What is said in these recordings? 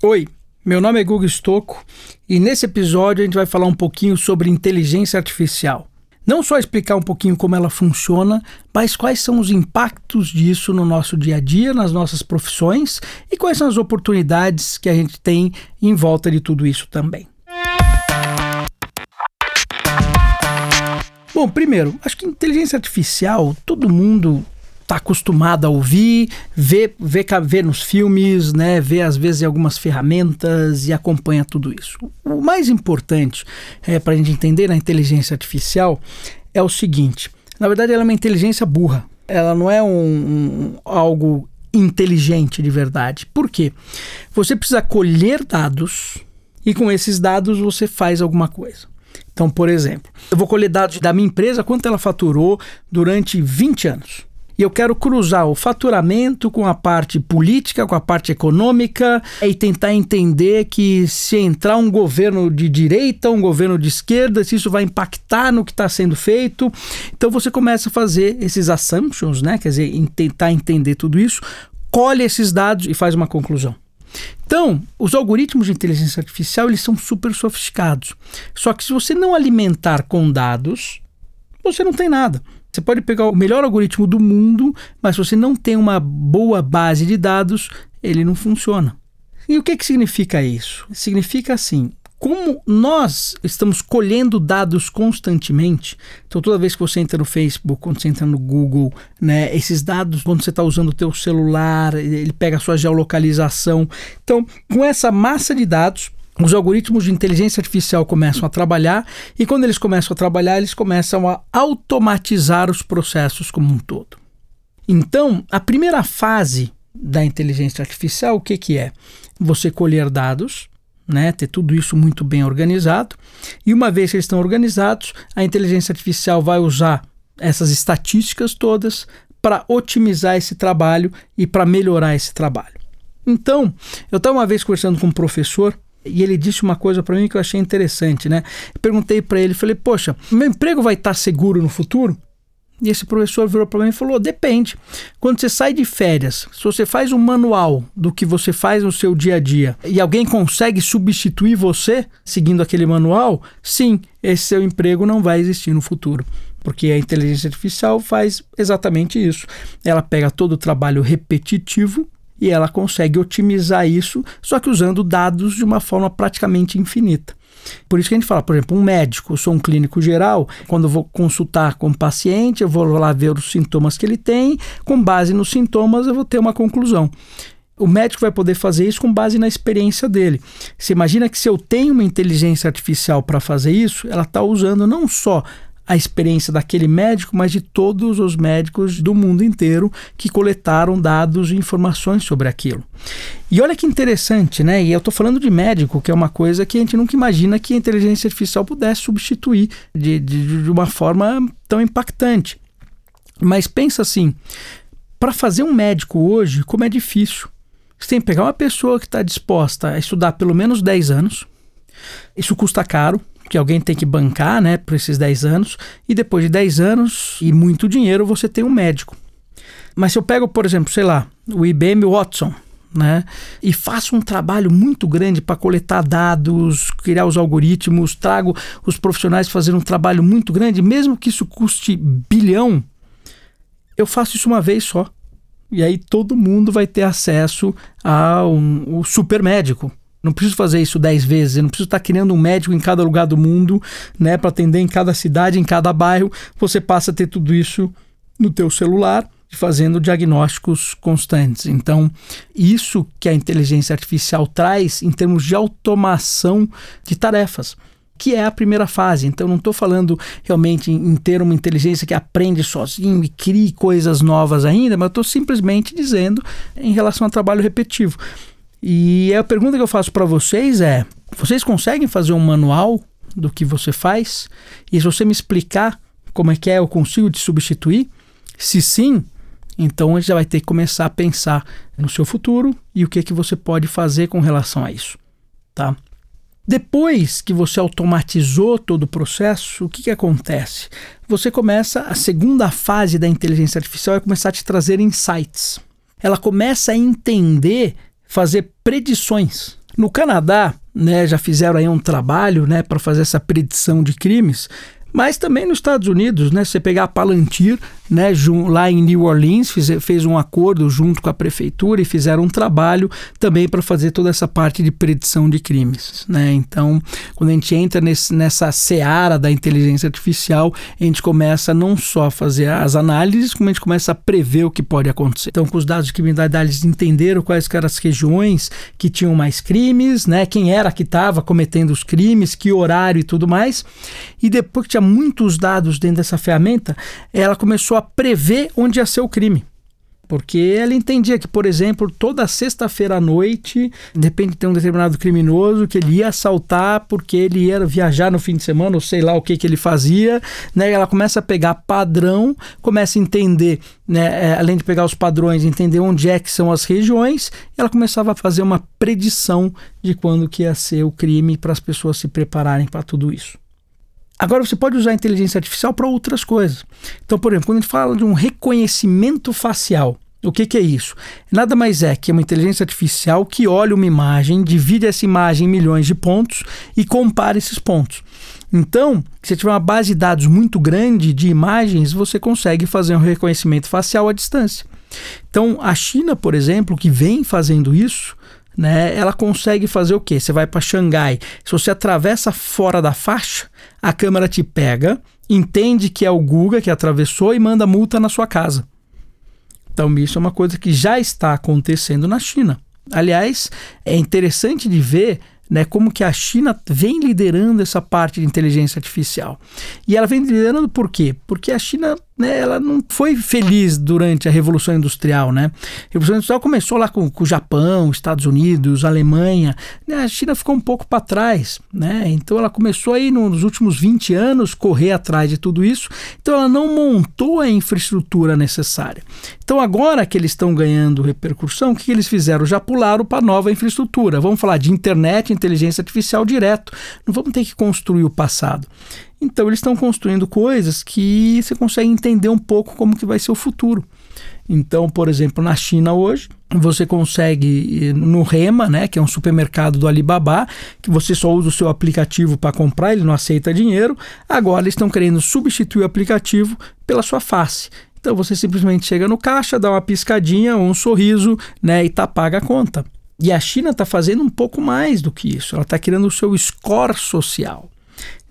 Oi, meu nome é Guga Stocco e nesse episódio a gente vai falar um pouquinho sobre inteligência artificial. Não só explicar um pouquinho como ela funciona, mas quais são os impactos disso no nosso dia a dia, nas nossas profissões e quais são as oportunidades que a gente tem em volta de tudo isso também. Bom, primeiro, acho que inteligência artificial todo mundo está acostumado a ouvir, vê, vê, vê nos filmes, né, vê às vezes algumas ferramentas e acompanha tudo isso. O mais importante é, para a gente entender na inteligência artificial é o seguinte: na verdade, ela é uma inteligência burra. Ela não é um, um algo inteligente de verdade. Por quê? Você precisa colher dados e com esses dados você faz alguma coisa. Então, por exemplo, eu vou colher dados da minha empresa, quanto ela faturou durante 20 anos e eu quero cruzar o faturamento com a parte política, com a parte econômica e tentar entender que se entrar um governo de direita, um governo de esquerda, se isso vai impactar no que está sendo feito. Então você começa a fazer esses assumptions, né? Quer dizer, tentar entender tudo isso, colhe esses dados e faz uma conclusão. Então, os algoritmos de inteligência artificial eles são super sofisticados. Só que se você não alimentar com dados, você não tem nada. Você pode pegar o melhor algoritmo do mundo, mas se você não tem uma boa base de dados, ele não funciona. E o que, que significa isso? Significa assim: como nós estamos colhendo dados constantemente, então toda vez que você entra no Facebook, quando você entra no Google, né, esses dados, quando você está usando o teu celular, ele pega a sua geolocalização. Então, com essa massa de dados, os algoritmos de inteligência artificial começam a trabalhar e quando eles começam a trabalhar, eles começam a automatizar os processos como um todo. Então, a primeira fase da inteligência artificial, o que, que é? Você colher dados, né, ter tudo isso muito bem organizado, e uma vez que eles estão organizados, a inteligência artificial vai usar essas estatísticas todas para otimizar esse trabalho e para melhorar esse trabalho. Então, eu estava uma vez conversando com um professor e ele disse uma coisa para mim que eu achei interessante, né? Perguntei para ele, falei: "Poxa, meu emprego vai estar seguro no futuro?" E esse professor virou para mim e falou: depende. Quando você sai de férias, se você faz um manual do que você faz no seu dia a dia e alguém consegue substituir você seguindo aquele manual, sim, esse seu emprego não vai existir no futuro. Porque a inteligência artificial faz exatamente isso. Ela pega todo o trabalho repetitivo e ela consegue otimizar isso, só que usando dados de uma forma praticamente infinita. Por isso que a gente fala, por exemplo, um médico, eu sou um clínico geral, quando eu vou consultar com o paciente, eu vou lá ver os sintomas que ele tem, com base nos sintomas eu vou ter uma conclusão. O médico vai poder fazer isso com base na experiência dele. Você imagina que se eu tenho uma inteligência artificial para fazer isso, ela está usando não só a experiência daquele médico, mas de todos os médicos do mundo inteiro que coletaram dados e informações sobre aquilo. E olha que interessante, né? E eu estou falando de médico, que é uma coisa que a gente nunca imagina que a inteligência artificial pudesse substituir de, de, de uma forma tão impactante. Mas pensa assim: para fazer um médico hoje, como é difícil. Você tem que pegar uma pessoa que está disposta a estudar pelo menos 10 anos. Isso custa caro, que alguém tem que bancar, né, por esses 10 anos, e depois de 10 anos e muito dinheiro você tem um médico. Mas se eu pego, por exemplo, sei lá, o IBM Watson, né, e faço um trabalho muito grande para coletar dados, criar os algoritmos, trago os profissionais fazer um trabalho muito grande, mesmo que isso custe bilhão, eu faço isso uma vez só. E aí todo mundo vai ter acesso ao um, super médico, não preciso fazer isso dez vezes, eu não preciso estar criando um médico em cada lugar do mundo, né, para atender em cada cidade, em cada bairro. Você passa a ter tudo isso no teu celular, fazendo diagnósticos constantes. Então, isso que a inteligência artificial traz em termos de automação de tarefas que é a primeira fase. Então, não estou falando realmente em ter uma inteligência que aprende sozinho e crie coisas novas ainda, mas estou simplesmente dizendo em relação ao trabalho repetitivo. E a pergunta que eu faço para vocês é: vocês conseguem fazer um manual do que você faz? E se você me explicar como é que é, eu consigo te substituir? Se sim, então a gente já vai ter que começar a pensar no seu futuro e o que é que você pode fazer com relação a isso, tá? Depois que você automatizou todo o processo, o que, que acontece? Você começa, a segunda fase da inteligência artificial é começar a te trazer insights. Ela começa a entender fazer predições. No Canadá, né, já fizeram aí um trabalho né, para fazer essa predição de crimes mas também nos Estados Unidos, né? Você pegar a Palantir, né, lá em New Orleans, fez, fez um acordo junto com a prefeitura e fizeram um trabalho também para fazer toda essa parte de predição de crimes. Né? Então, quando a gente entra nesse, nessa seara da inteligência artificial, a gente começa não só a fazer as análises, como a gente começa a prever o que pode acontecer. Então, com os dados de criminalidade, eles entenderam quais eram as regiões que tinham mais crimes, né? quem era que estava cometendo os crimes, que horário e tudo mais. E depois que tinha muitos dados dentro dessa ferramenta, ela começou a prever onde ia ser o crime. Porque ela entendia que, por exemplo, toda sexta-feira à noite, de repente tem um determinado criminoso que ele ia assaltar porque ele ia viajar no fim de semana, ou sei lá o que, que ele fazia. Né? Ela começa a pegar padrão, começa a entender, né? É, além de pegar os padrões, entender onde é que são as regiões, ela começava a fazer uma predição de quando que ia ser o crime para as pessoas se prepararem para tudo isso. Agora você pode usar a inteligência artificial para outras coisas. Então, por exemplo, quando a gente fala de um reconhecimento facial, o que, que, é isso? Nada mais é que uma inteligência artificial que olha uma imagem, divide essa imagem em milhões de pontos e compara esses pontos. Então, se você tiver uma base de dados muito grande de imagens, você consegue fazer um reconhecimento facial à distância. Então, a China, por exemplo, que vem fazendo isso, né, ela consegue fazer o quê? Você vai para Xangai, se você atravessa fora da faixa, a câmera te pega, entende que é o Guga que atravessou e manda multa na sua casa. Então, isso é uma coisa que já está acontecendo na China. Aliás, é interessante de ver né, como que a China vem liderando essa parte de inteligência artificial. E ela vem liderando por quê? Porque a China né, ela não foi feliz durante a Revolução Industrial. Né? A Revolução Industrial começou lá com, com o Japão, Estados Unidos, Alemanha. Né? A China ficou um pouco para trás. Né? Então ela começou aí nos últimos 20 anos correr atrás de tudo isso. Então ela não montou a infraestrutura necessária. Então agora que eles estão ganhando repercussão, o que, eles fizeram? Já pularam para nova infraestrutura. Vamos falar de internet, inteligência artificial direto. Não vamos ter que construir o passado. Então eles estão construindo coisas que você consegue entender um pouco como que vai ser o futuro. Então, por exemplo, na China hoje, você consegue no Rema, né, que é um supermercado do Alibaba, que você só usa o seu aplicativo para comprar, ele não aceita dinheiro. Agora eles estão querendo substituir o aplicativo pela sua face. Então você simplesmente chega no caixa, dá uma piscadinha um sorriso, né, e tá paga a conta. E a China está fazendo um pouco mais do que isso. Ela está criando o seu score social.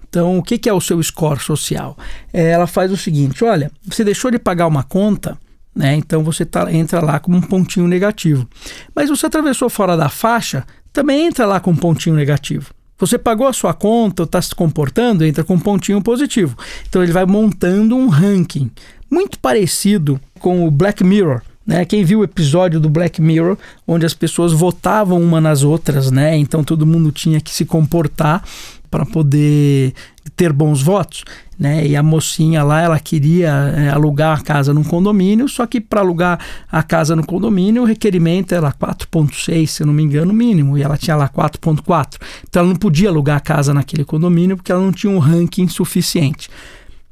Então, o que, é o seu score social? É, ela faz o seguinte: olha, você deixou de pagar uma conta, né? Então você tá, entra lá com um pontinho negativo. Mas você atravessou fora da faixa, também entra lá com um pontinho negativo. Você pagou a sua conta, está se comportando, entra com um pontinho positivo. Então ele vai montando um ranking muito parecido com o Black Mirror. Né? Quem viu o episódio do Black Mirror, onde as pessoas votavam uma nas outras, né? Então todo mundo tinha que se comportar para poder ter bons votos. Né? E a mocinha lá, ela queria é, alugar a casa num condomínio, só que para alugar a casa no condomínio, o requerimento era 4,6, se não me engano, mínimo, e ela tinha lá 4,4. Então ela não podia alugar a casa naquele condomínio porque ela não tinha um ranking suficiente.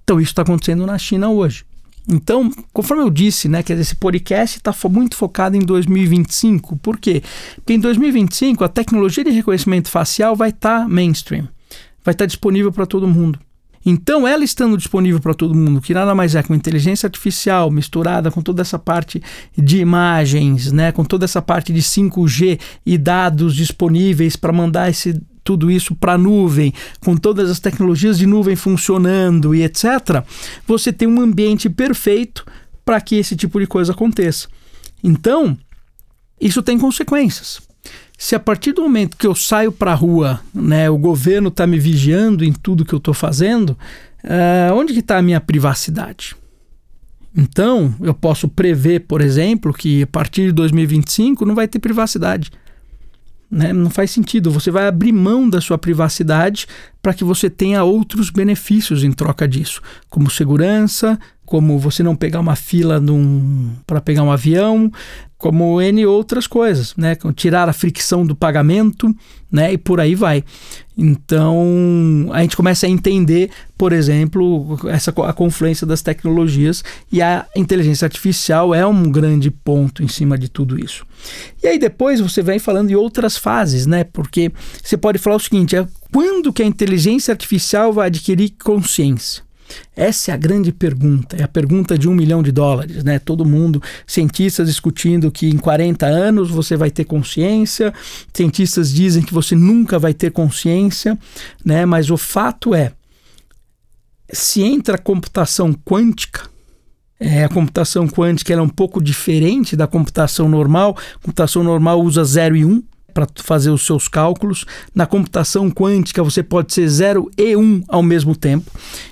Então isso está acontecendo na China hoje. Então, conforme eu disse, né, que esse podcast está muito focado em 2025. Por quê? Porque em 2025 a tecnologia de reconhecimento facial vai estar tá mainstream vai estar disponível para todo mundo. Então, ela estando disponível para todo mundo, que nada mais é que uma inteligência artificial misturada com toda essa parte de imagens, né, com toda essa parte de 5G e dados disponíveis para mandar esse, tudo isso para a nuvem, com todas as tecnologias de nuvem funcionando e etc., você tem um ambiente perfeito para que esse tipo de coisa aconteça. Então, isso tem consequências se a partir do momento que eu saio para a rua, né, o governo está me vigiando em tudo que eu estou fazendo, uh, onde que está a minha privacidade? Então, eu posso prever, por exemplo, que a partir de 2025 não vai ter privacidade. Né? Não faz sentido. Você vai abrir mão da sua privacidade para que você tenha outros benefícios em troca disso, como segurança, como você não pegar uma fila para pegar um avião, como N outras coisas, né? Tirar a fricção do pagamento, né? E por aí vai. Então, a gente começa a entender, por exemplo, essa a confluência das tecnologias e a inteligência artificial é um grande ponto em cima de tudo isso. E aí depois você vem falando em outras fases, né? Porque você pode falar o seguinte, é quando que a inteligência artificial vai adquirir consciência? Essa é a grande pergunta, é a pergunta de um milhão de dólares, né? Todo mundo, cientistas discutindo que em 40 anos você vai ter consciência, cientistas dizem que você nunca vai ter consciência, né? Mas o fato é, se entra a computação quântica, é, a computação quântica é um pouco diferente da computação normal. A computação normal usa 0 e 1, um, para fazer os seus cálculos. Na computação quântica, você pode ser 0 e 1 um ao mesmo tempo.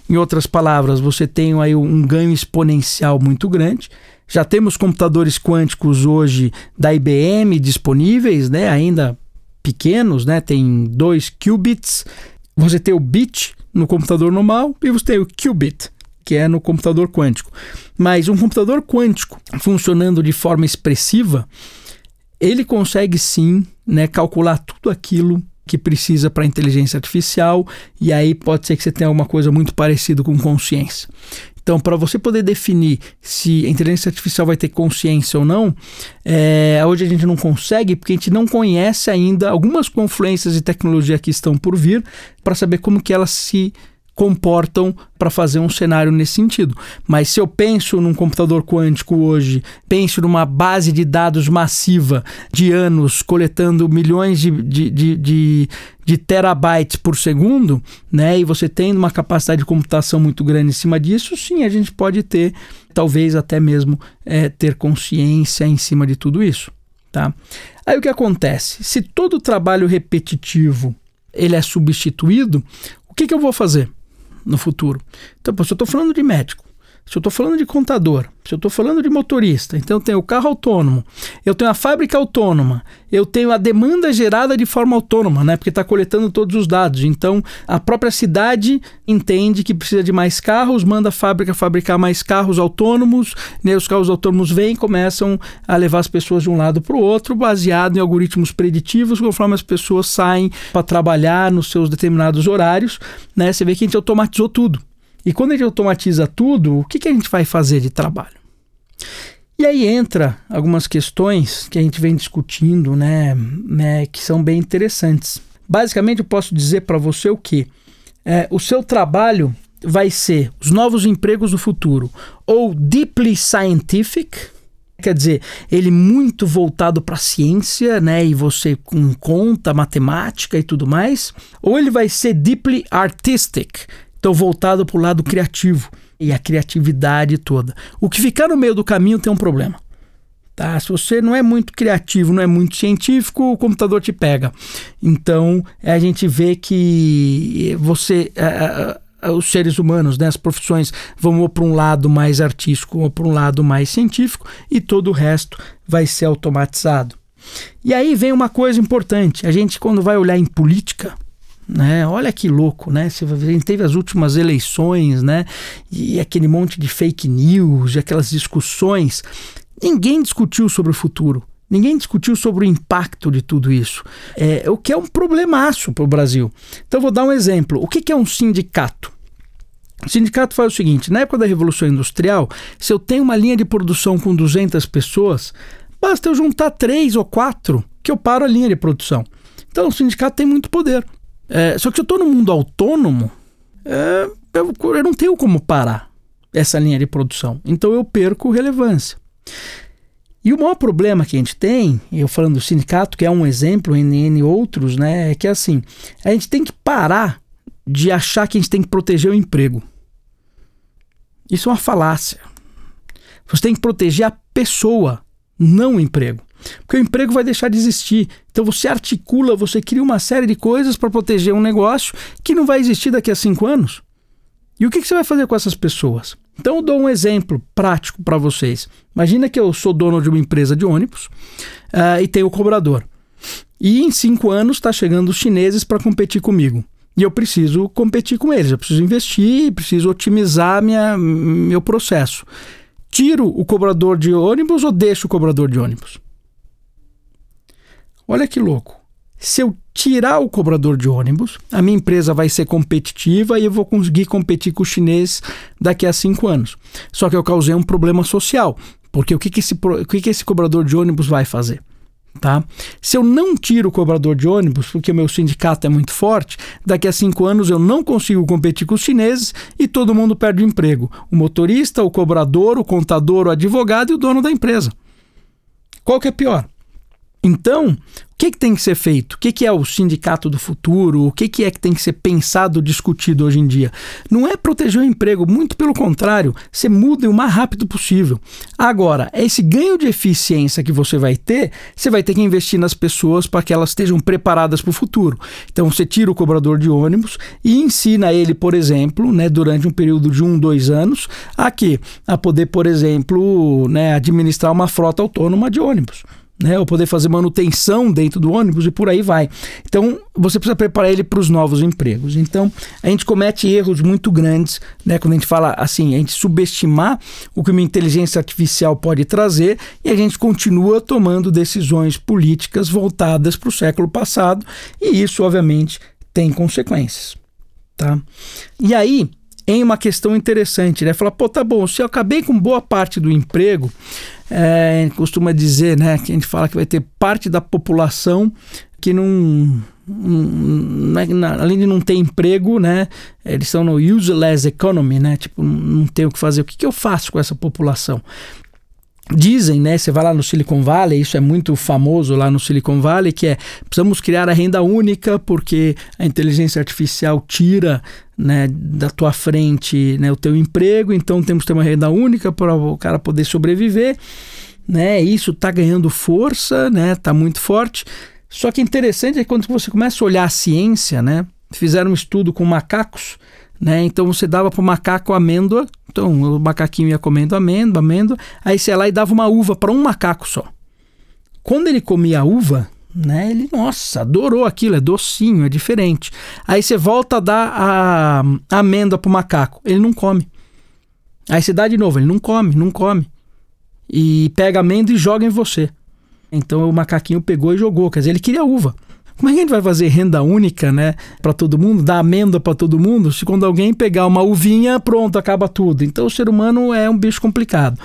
Em outras palavras, você tem aí um ganho exponencial muito grande. Já temos computadores quânticos hoje da IBM disponíveis, né? ainda pequenos, né? tem 2 qubits. Você tem o bit no computador normal e você tem o qubit, que é no computador quântico. Mas um computador quântico funcionando de forma expressiva, ele consegue sim né, calcular tudo aquilo que precisa para inteligência artificial, e aí pode ser que você tenha alguma coisa muito parecida com consciência. Então, para você poder definir se a inteligência artificial vai ter consciência ou não, é, hoje a gente não consegue, porque a gente não conhece ainda algumas confluências de tecnologia que estão por vir para saber como que elas se comportam para fazer um cenário nesse sentido. Mas se eu penso num computador quântico hoje, penso numa base de dados massiva de anos, coletando milhões de, de, de, de, de terabytes por segundo, né, e você tendo uma capacidade de computação muito grande em cima disso, sim, a gente pode ter, talvez até mesmo é, ter consciência em cima de tudo isso. Tá? Aí o que acontece? Se todo trabalho repetitivo ele é substituído, o que, que eu vou fazer? No futuro. Então, eu estou falando de médico, se eu estou falando de contador, se eu estou falando de motorista, então eu tenho o carro autônomo, eu tenho a fábrica autônoma, eu tenho a demanda gerada de forma autônoma, né? Porque está coletando todos os dados. Então a própria cidade entende que precisa de mais carros, manda a fábrica fabricar mais carros autônomos, né? os carros autônomos vêm e começam a levar as pessoas de um lado para o outro, baseado em algoritmos preditivos, conforme as pessoas saem para trabalhar nos seus determinados horários. Né? Você vê que a gente automatizou tudo. E quando gente automatiza tudo, o que, que a gente vai fazer de trabalho? E aí entra algumas questões que a gente vem discutindo, né, né que são bem interessantes. Basicamente, eu posso dizer para você o que é, o seu trabalho vai ser os novos empregos do futuro, ou deeply scientific, quer dizer, ele muito voltado para a ciência, né, e você com conta, matemática e tudo mais, ou ele vai ser deeply artistic, então voltado para o lado criativo e a criatividade toda. O que ficar no meio do caminho tem um problema. Tá? Se você não é muito criativo, não é muito científico, o computador te pega. Então a gente vê que você. os seres humanos, né, as profissões vão para um lado mais artístico ou para um lado mais científico e todo o resto vai ser automatizado. E aí vem uma coisa importante: a gente, quando vai olhar em política, né? Olha que louco, né? A gente teve as últimas eleições, né? E aquele monte de fake news, aquelas discussões. Ninguém discutiu sobre o futuro. Ninguém discutiu sobre o impacto de tudo isso. É, o que é um problemaço para o Brasil. Então, vou dar um exemplo. O que, que é um sindicato? O sindicato faz o seguinte: na época da Revolução Industrial, se eu tenho uma linha de produção com 200 pessoas, basta eu juntar três ou quatro que eu paro a linha de produção. Então, o sindicato tem muito poder. É, só que se eu estou no mundo autônomo, é, eu, eu não tenho como parar essa linha de produção. Então eu perco relevância. E o maior problema que a gente tem, eu falando do sindicato, que é um exemplo, em N outros, né, é que assim, a gente tem que parar de achar que a gente tem que proteger o emprego. Isso é uma falácia. Você tem que proteger a pessoa, não o emprego. Porque o emprego vai deixar de existir. Então você articula, você cria uma série de coisas para proteger um negócio que não vai existir daqui a cinco anos. E o que, que você vai fazer com essas pessoas? Então eu dou um exemplo prático para vocês. Imagina que eu sou dono de uma empresa de ônibus uh, e tenho o cobrador. E em cinco anos está chegando os chineses para competir comigo. E eu preciso competir com eles, eu preciso investir, preciso otimizar minha, meu processo. Tiro o cobrador de ônibus ou deixo o cobrador de ônibus? Olha que louco. Se eu tirar o cobrador de ônibus, a minha empresa vai ser competitiva e eu vou conseguir competir com os chineses daqui a cinco anos. Só que eu causei um problema social, porque o que, que, esse, o que, que esse cobrador de ônibus vai fazer? Tá? Se eu não tiro o cobrador de ônibus, porque o meu sindicato é muito forte, daqui a cinco anos eu não consigo competir com os chineses e todo mundo perde o emprego. O motorista, o cobrador, o contador, o advogado e o dono da empresa. Qual que é pior? Então, o que, que tem que ser feito? O que, que é o sindicato do futuro? O que, que é que tem que ser pensado, discutido hoje em dia? Não é proteger o emprego, muito pelo contrário, você muda o mais rápido possível. Agora, esse ganho de eficiência que você vai ter, você vai ter que investir nas pessoas para que elas estejam preparadas para o futuro. Então, você tira o cobrador de ônibus e ensina ele, por exemplo, né, durante um período de um, dois anos, a? A poder, por exemplo, né, administrar uma frota autônoma de ônibus né, ou poder fazer manutenção dentro do ônibus e por aí vai. Então, você precisa preparar ele para os novos empregos. Então, a gente comete erros muito grandes, né, quando a gente fala assim, a gente subestimar o que uma inteligência artificial pode trazer e a gente continua tomando decisões políticas voltadas para o século passado e isso, obviamente, tem consequências, tá? E aí, em uma questão interessante, né? Falar, pô, tá bom, se eu acabei com boa parte do emprego, é, costuma dizer, né, que a gente fala que vai ter parte da população que não, não é, além de não ter emprego, né, eles estão no useless economy, né, tipo, não tem o que fazer. O que, que eu faço com essa população? Dizem, né? Você vai lá no Silicon Valley, isso é muito famoso lá no Silicon Valley, que é precisamos criar a renda única porque a inteligência artificial tira né, da tua frente né, o teu emprego, então temos que ter uma renda única para o cara poder sobreviver. Né? Isso está ganhando força, né? Está muito forte. Só que interessante é quando você começa a olhar a ciência, né? Fizeram um estudo com macacos né? Então você dava para o macaco amêndoa, então o macaquinho ia comendo amêndoa, amêndoa, aí você ia lá e dava uma uva para um macaco só. Quando ele comia a uva, né, ele, nossa, adorou aquilo, é docinho, é diferente. Aí você volta a dar a, a amêndoa para o macaco, ele não come. Aí você dá de novo, ele não come, não come. E pega amêndoa e joga em você. Então o macaquinho pegou e jogou, quer dizer, ele queria uva. Como é que a gente vai fazer renda única, né, para todo mundo, dar amenda para todo mundo, se quando alguém pegar uma uvinha, pronto, acaba tudo. Então o ser humano é um bicho complicado.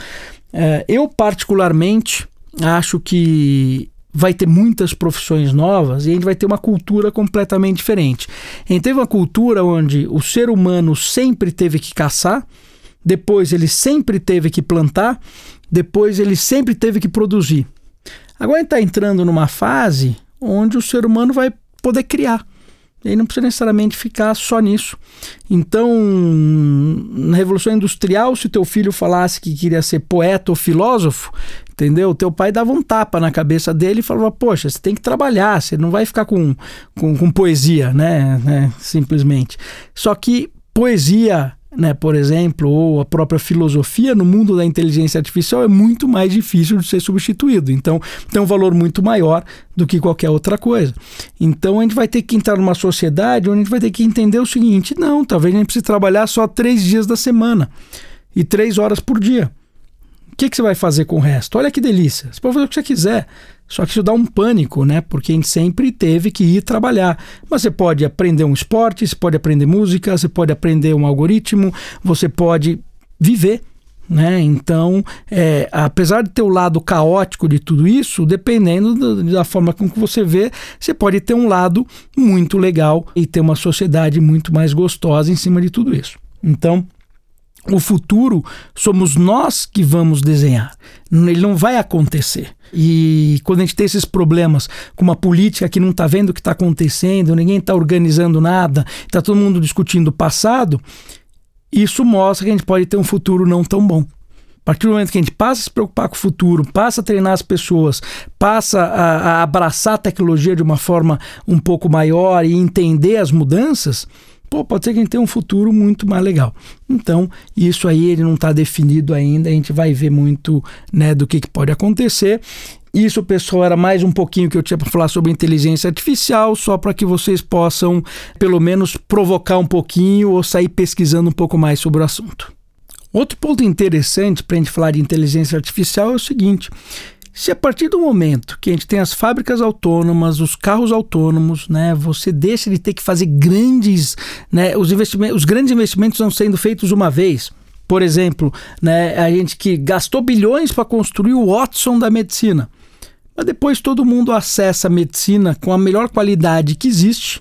É, eu, particularmente, acho que vai ter muitas profissões novas e a gente vai ter uma cultura completamente diferente. A gente teve uma cultura onde o ser humano sempre teve que caçar, depois ele sempre teve que plantar, depois ele sempre teve que produzir. Agora está entrando numa fase onde o ser humano vai poder criar. Ele não precisa necessariamente ficar só nisso. Então, na Revolução Industrial, se teu filho falasse que queria ser poeta ou filósofo, entendeu? Teu pai dava um tapa na cabeça dele e falava: Poxa, você tem que trabalhar, você não vai ficar com, com, com poesia, né? né? Simplesmente. Só que poesia né, por exemplo, ou a própria filosofia no mundo da inteligência artificial é muito mais difícil de ser substituído. Então, tem um valor muito maior do que qualquer outra coisa. Então, a gente vai ter que entrar numa sociedade onde a gente vai ter que entender o seguinte: não, talvez a gente precise trabalhar só três dias da semana e três horas por dia. O que, que você vai fazer com o resto? Olha que delícia. Você pode fazer o que você quiser. Só que isso dá um pânico, né? Porque a gente sempre teve que ir trabalhar. Mas você pode aprender um esporte, você pode aprender música, você pode aprender um algoritmo, você pode viver. Né? Então, é, apesar de ter o lado caótico de tudo isso, dependendo do, da forma com que você vê, você pode ter um lado muito legal e ter uma sociedade muito mais gostosa em cima de tudo isso. Então, o futuro somos nós que vamos desenhar. Ele não vai acontecer. E quando a gente tem esses problemas com uma política que não está vendo o que está acontecendo, ninguém está organizando nada, está todo mundo discutindo o passado, isso mostra que a gente pode ter um futuro não tão bom. A partir do momento que a gente passa a se preocupar com o futuro, passa a treinar as pessoas, passa a, a abraçar a tecnologia de uma forma um pouco maior e entender as mudanças, pô, pode ser que a gente tenha um futuro muito mais legal. Então, isso aí ele não está definido ainda, a gente vai ver muito né, do que, que pode acontecer. Isso, pessoal, era mais um pouquinho que eu tinha para falar sobre inteligência artificial, só para que vocês possam, pelo menos, provocar um pouquinho ou sair pesquisando um pouco mais sobre o assunto. Outro ponto interessante para a gente falar de inteligência artificial é o seguinte: se a partir do momento que a gente tem as fábricas autônomas, os carros autônomos, né, você deixa de ter que fazer grandes, né, os investimentos, os grandes investimentos estão sendo feitos uma vez. Por exemplo, né, a gente que gastou bilhões para construir o Watson da medicina, mas depois todo mundo acessa a medicina com a melhor qualidade que existe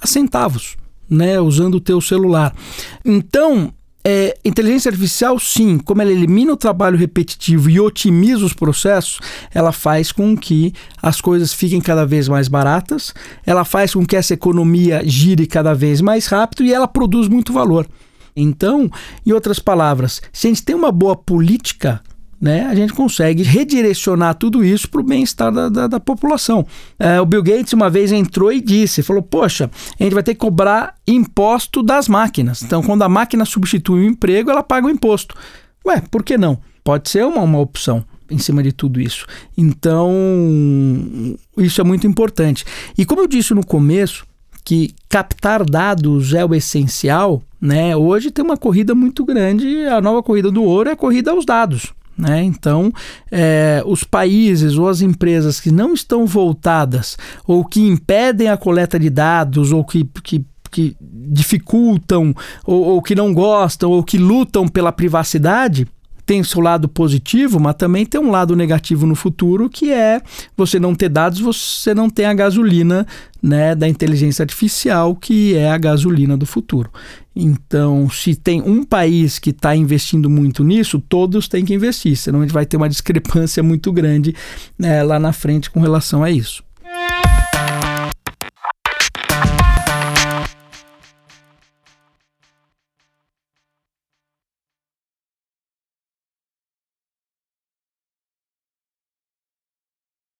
a centavos, né, usando o teu celular. Então, é, inteligência artificial, sim, como ela elimina o trabalho repetitivo e otimiza os processos, ela faz com que as coisas fiquem cada vez mais baratas, ela faz com que essa economia gire cada vez mais rápido e ela produz muito valor. Então, em outras palavras, se a gente tem uma boa política né, a gente consegue redirecionar tudo isso para o bem-estar da, da, da, população. É, o Bill Gates uma vez entrou e disse, falou, poxa, a gente vai ter que cobrar imposto das máquinas. Então, quando a máquina substitui o emprego, ela paga o imposto. Ué, por que não? Pode ser uma, uma opção em cima de tudo isso. Então, isso é muito importante. E como eu disse no começo, que captar dados é o essencial, né? Hoje tem uma corrida muito grande, a nova corrida do ouro é a corrida aos dados. Né? Então, é, os países ou as empresas que não estão voltadas ou que impedem a coleta de dados ou que, que, que dificultam ou, ou que não gostam ou que lutam pela privacidade, tem seu lado positivo, mas também tem um lado negativo no futuro, que é você não ter dados, você não tem a gasolina né, da inteligência artificial, que é a gasolina do futuro. Então, se tem um país que está investindo muito nisso, todos têm que investir, senão a gente vai ter uma discrepância muito grande né, lá na frente com relação a isso.